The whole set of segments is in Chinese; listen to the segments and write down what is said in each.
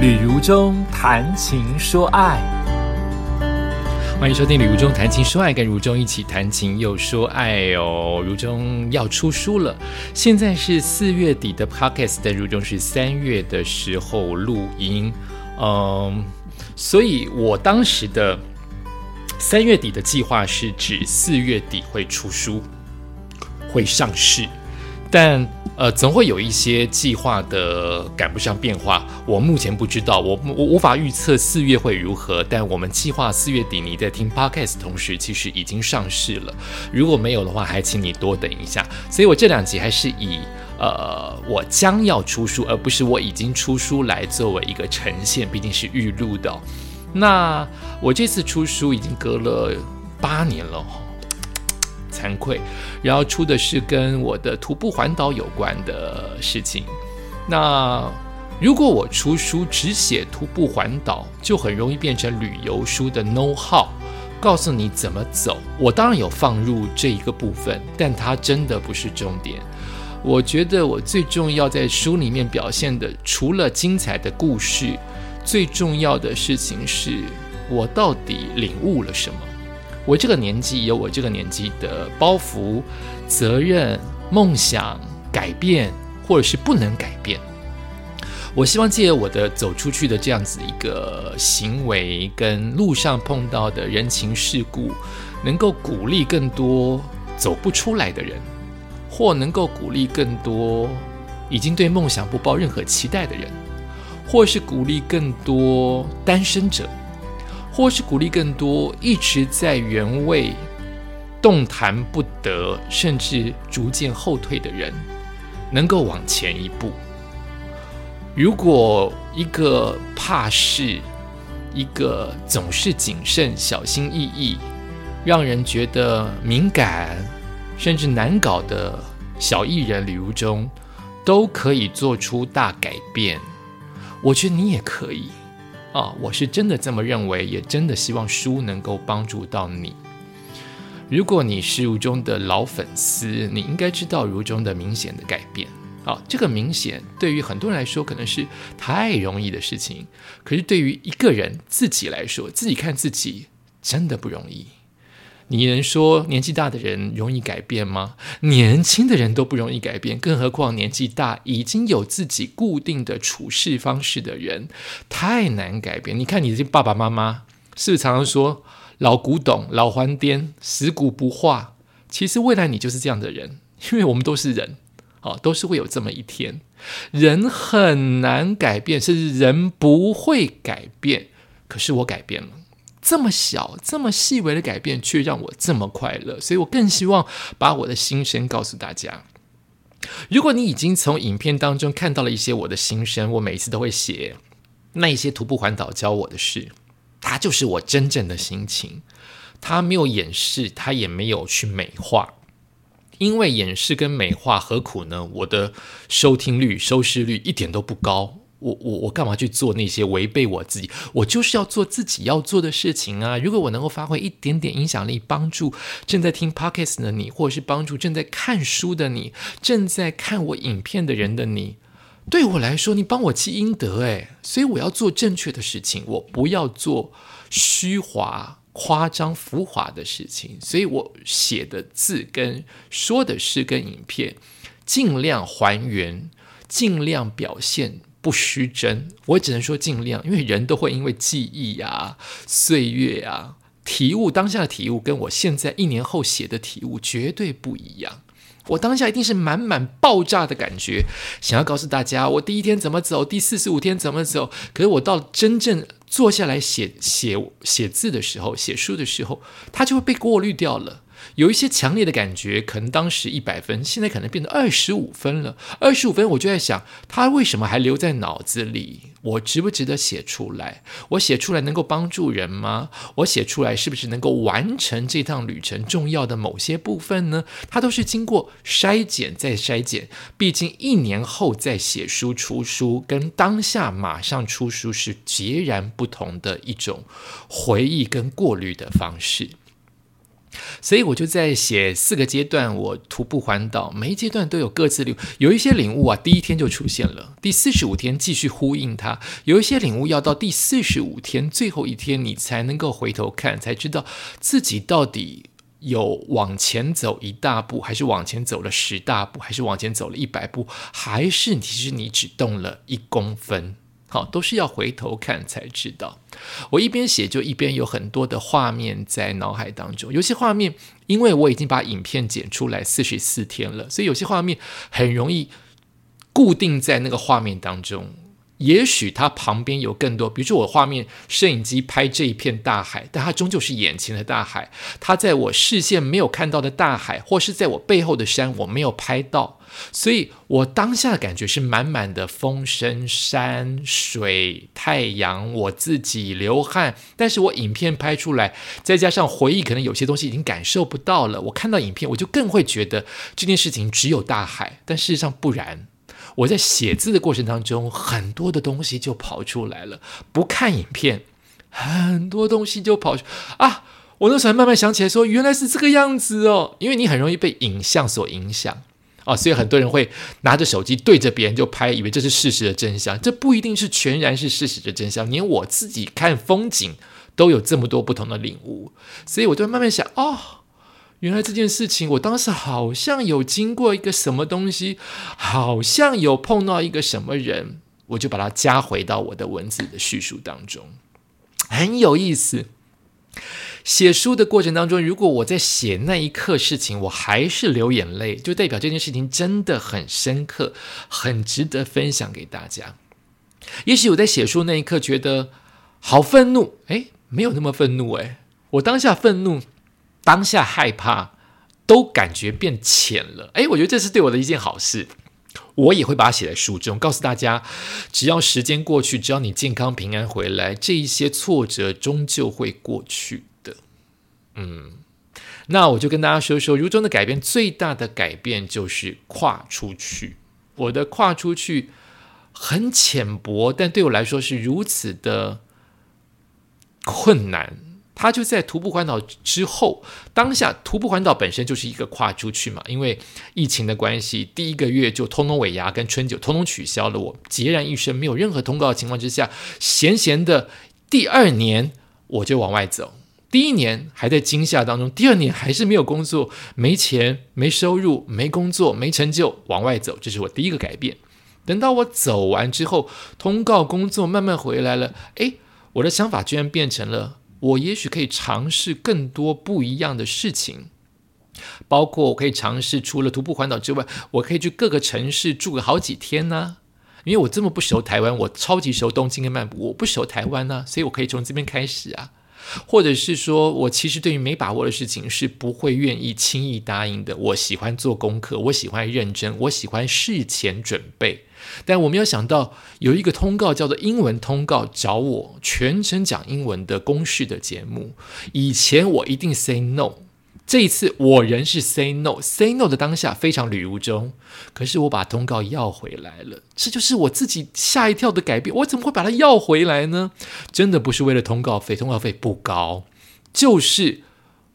旅如中谈情说爱，欢迎收听《旅如中谈情说爱》，跟如中一起谈情又说爱哦。如中要出书了，现在是四月底的 podcast，但如中是三月的时候录音，嗯，所以我当时的三月底的计划是指四月底会出书，会上市。但呃，总会有一些计划的赶不上变化。我目前不知道，我我无法预测四月会如何。但我们计划四月底你在听 podcast 同时，其实已经上市了。如果没有的话，还请你多等一下。所以我这两集还是以呃我将要出书，而不是我已经出书来作为一个呈现，毕竟是预录的。那我这次出书已经隔了八年了哈。惭愧，然后出的是跟我的徒步环岛有关的事情。那如果我出书只写徒步环岛，就很容易变成旅游书的 know how，告诉你怎么走。我当然有放入这一个部分，但它真的不是重点。我觉得我最重要在书里面表现的，除了精彩的故事，最重要的事情是我到底领悟了什么。我这个年纪有我这个年纪的包袱、责任、梦想、改变，或者是不能改变。我希望借我的走出去的这样子一个行为，跟路上碰到的人情世故，能够鼓励更多走不出来的人，或能够鼓励更多已经对梦想不抱任何期待的人，或是鼓励更多单身者。或是鼓励更多一直在原位动弹不得，甚至逐渐后退的人，能够往前一步。如果一个怕事、一个总是谨慎、小心翼翼，让人觉得敏感甚至难搞的小艺人李如中，都可以做出大改变，我觉得你也可以。啊，我是真的这么认为，也真的希望书能够帮助到你。如果你是如中的老粉丝，你应该知道如中的明显的改变。啊，这个明显对于很多人来说可能是太容易的事情，可是对于一个人自己来说，自己看自己真的不容易。你能说年纪大的人容易改变吗？年轻的人都不容易改变，更何况年纪大已经有自己固定的处事方式的人，太难改变。你看你这爸爸妈妈，是不是常常说老古董、老还颠、死骨不化？其实未来你就是这样的人，因为我们都是人，哦，都是会有这么一天。人很难改变，甚至人不会改变。可是我改变了。这么小、这么细微的改变，却让我这么快乐，所以我更希望把我的心声告诉大家。如果你已经从影片当中看到了一些我的心声，我每一次都会写那一些徒步环岛教我的事，它就是我真正的心情。它没有掩饰，它也没有去美化，因为掩饰跟美化何苦呢？我的收听率、收视率一点都不高。我我我干嘛去做那些违背我自己？我就是要做自己要做的事情啊！如果我能够发挥一点点影响力，帮助正在听 podcast 的你，或者是帮助正在看书的你，正在看我影片的人的你，对我来说，你帮我积阴德诶，所以我要做正确的事情，我不要做虚华、夸张、浮华的事情。所以我写的字跟说的诗跟影片，尽量还原，尽量表现。不虚真，我只能说尽量，因为人都会因为记忆呀、岁月啊、体悟当下的体悟，跟我现在一年后写的体悟绝对不一样。我当下一定是满满爆炸的感觉，想要告诉大家我第一天怎么走，第四十五天怎么走。可是我到真正坐下来写写写字的时候，写书的时候，它就会被过滤掉了。有一些强烈的感觉，可能当时一百分，现在可能变成二十五分了。二十五分，我就在想，他为什么还留在脑子里？我值不值得写出来？我写出来能够帮助人吗？我写出来是不是能够完成这趟旅程重要的某些部分呢？它都是经过筛减再筛减。毕竟一年后再写书出书，跟当下马上出书是截然不同的一种回忆跟过滤的方式。所以我就在写四个阶段，我徒步环岛，每一阶段都有各自领，有一些领悟啊，第一天就出现了，第四十五天继续呼应它；有一些领悟要到第四十五天最后一天，你才能够回头看，才知道自己到底有往前走一大步，还是往前走了十大步，还是往前走了一百步，还是其实你只动了一公分。好，都是要回头看才知道。我一边写，就一边有很多的画面在脑海当中。有些画面，因为我已经把影片剪出来四十四天了，所以有些画面很容易固定在那个画面当中。也许它旁边有更多，比如说我画面摄影机拍这一片大海，但它终究是眼前的大海。它在我视线没有看到的大海，或是在我背后的山，我没有拍到。所以我当下的感觉是满满的风声、山水、太阳，我自己流汗。但是我影片拍出来，再加上回忆，可能有些东西已经感受不到了。我看到影片，我就更会觉得这件事情只有大海，但事实上不然。我在写字的过程当中，很多的东西就跑出来了。不看影片，很多东西就跑出啊！我那时候才慢慢想起来，说原来是这个样子哦。因为你很容易被影像所影响。啊，所以很多人会拿着手机对着别人就拍，以为这是事实的真相。这不一定是全然是事实的真相。连我自己看风景都有这么多不同的领悟，所以我就慢慢想，哦，原来这件事情，我当时好像有经过一个什么东西，好像有碰到一个什么人，我就把它加回到我的文字的叙述当中，很有意思。写书的过程当中，如果我在写那一刻事情，我还是流眼泪，就代表这件事情真的很深刻，很值得分享给大家。也许我在写书那一刻觉得好愤怒，哎，没有那么愤怒，哎，我当下愤怒，当下害怕，都感觉变浅了，哎，我觉得这是对我的一件好事。我也会把它写在书中，告诉大家，只要时间过去，只要你健康平安回来，这一些挫折终究会过去的。嗯，那我就跟大家说说，如中的改变最大的改变就是跨出去。我的跨出去很浅薄，但对我来说是如此的困难。它就在徒步环岛之后，当下徒步环岛本身就是一个跨出去嘛，因为疫情的关系，第一个月就通通尾牙跟春酒通通取消了。我孑然一身，没有任何通告的情况之下，闲闲的第二年我就往外走。第一年还在惊吓当中，第二年还是没有工作，没钱、没收入、没工作、没成就，往外走，这是我第一个改变。等到我走完之后，通告工作慢慢回来了，诶，我的想法居然变成了，我也许可以尝试更多不一样的事情，包括我可以尝试除了徒步环岛之外，我可以去各个城市住个好几天呢。因为我这么不熟台湾，我超级熟东京跟曼谷，我不熟台湾呢，所以我可以从这边开始啊。或者是说，我其实对于没把握的事情是不会愿意轻易答应的。我喜欢做功课，我喜欢认真，我喜欢事前准备。但我没有想到有一个通告叫做英文通告，找我全程讲英文的公式的节目。以前我一定 say no。这一次我仍是 say no，say no 的当下非常旅如中，可是我把通告要回来了，这就是我自己吓一跳的改变。我怎么会把它要回来呢？真的不是为了通告费，通告费不高，就是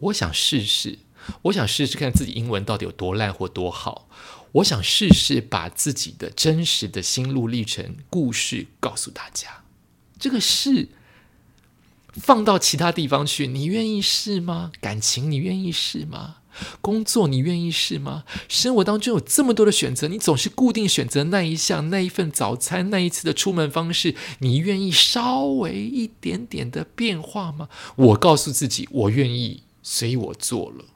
我想试试，我想试试看自己英文到底有多烂或多好，我想试试把自己的真实的心路历程故事告诉大家。这个是。放到其他地方去，你愿意试吗？感情你愿意试吗？工作你愿意试吗？生活当中有这么多的选择，你总是固定选择那一项、那一份早餐、那一次的出门方式，你愿意稍微一点点的变化吗？我告诉自己，我愿意，所以我做了。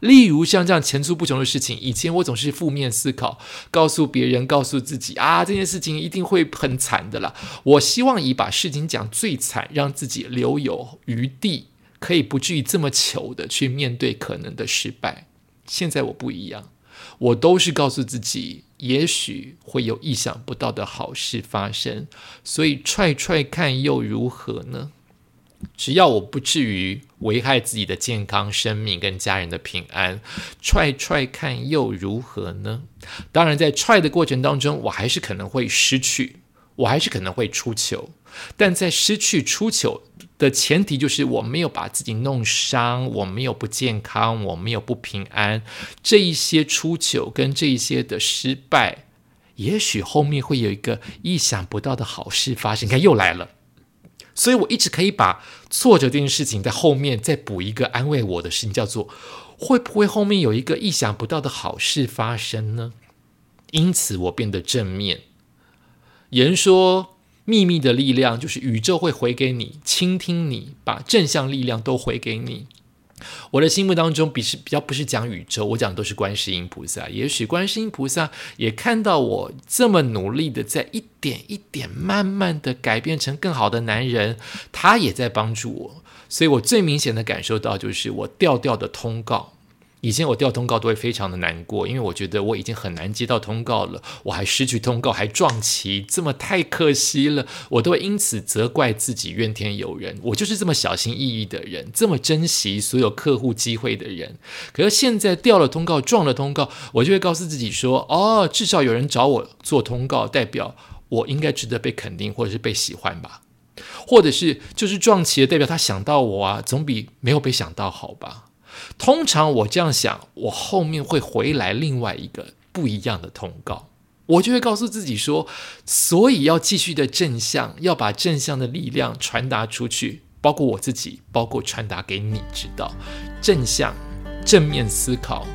例如像这样层出不穷的事情，以前我总是负面思考，告诉别人，告诉自己啊，这件事情一定会很惨的啦。我希望以把事情讲最惨，让自己留有余地，可以不至于这么糗的去面对可能的失败。现在我不一样，我都是告诉自己，也许会有意想不到的好事发生，所以踹踹看又如何呢？只要我不至于危害自己的健康、生命跟家人的平安，踹踹看又如何呢？当然，在踹的过程当中，我还是可能会失去，我还是可能会出糗，但在失去出糗的前提就是我没有把自己弄伤，我没有不健康，我没有不平安。这一些出糗跟这一些的失败，也许后面会有一个意想不到的好事发生。你看又来了，所以我一直可以把挫折这件事情在后面再补一个安慰我的事情，叫做会不会后面有一个意想不到的好事发生呢？因此我变得正面。有人说，秘密的力量就是宇宙会回给你，倾听你，把正向力量都回给你。我的心目当中，比是比较不是讲宇宙，我讲的都是观世音菩萨。也许观世音菩萨也看到我这么努力的，在一点一点慢慢的改变成更好的男人，他也在帮助我。所以我最明显的感受到，就是我调调的通告。以前我调通告都会非常的难过，因为我觉得我已经很难接到通告了，我还失去通告，还撞期，这么太可惜了，我都会因此责怪自己，怨天尤人。我就是这么小心翼翼的人，这么珍惜所有客户机会的人。可是现在掉了通告，撞了通告，我就会告诉自己说：哦，至少有人找我做通告，代表我应该值得被肯定，或者是被喜欢吧？或者是就是撞期的代表他想到我啊，总比没有被想到好吧？通常我这样想，我后面会回来另外一个不一样的通告，我就会告诉自己说，所以要继续的正向，要把正向的力量传达出去，包括我自己，包括传达给你知道，正向、正面思考，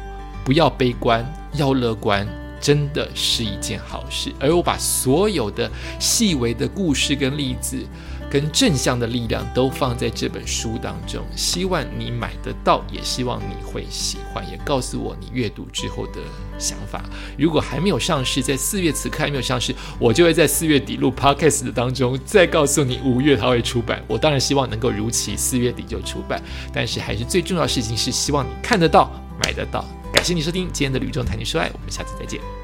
不要悲观，要乐观，真的是一件好事。而我把所有的细微的故事跟例子。跟正向的力量都放在这本书当中，希望你买得到，也希望你会喜欢，也告诉我你阅读之后的想法。如果还没有上市，在四月此刻还没有上市，我就会在四月底录 podcast 的当中再告诉你五月它会出版。我当然希望能够如期四月底就出版，但是还是最重要的事情是希望你看得到、买得到。感谢你收听今天的旅中谈情说爱，我们下次再见。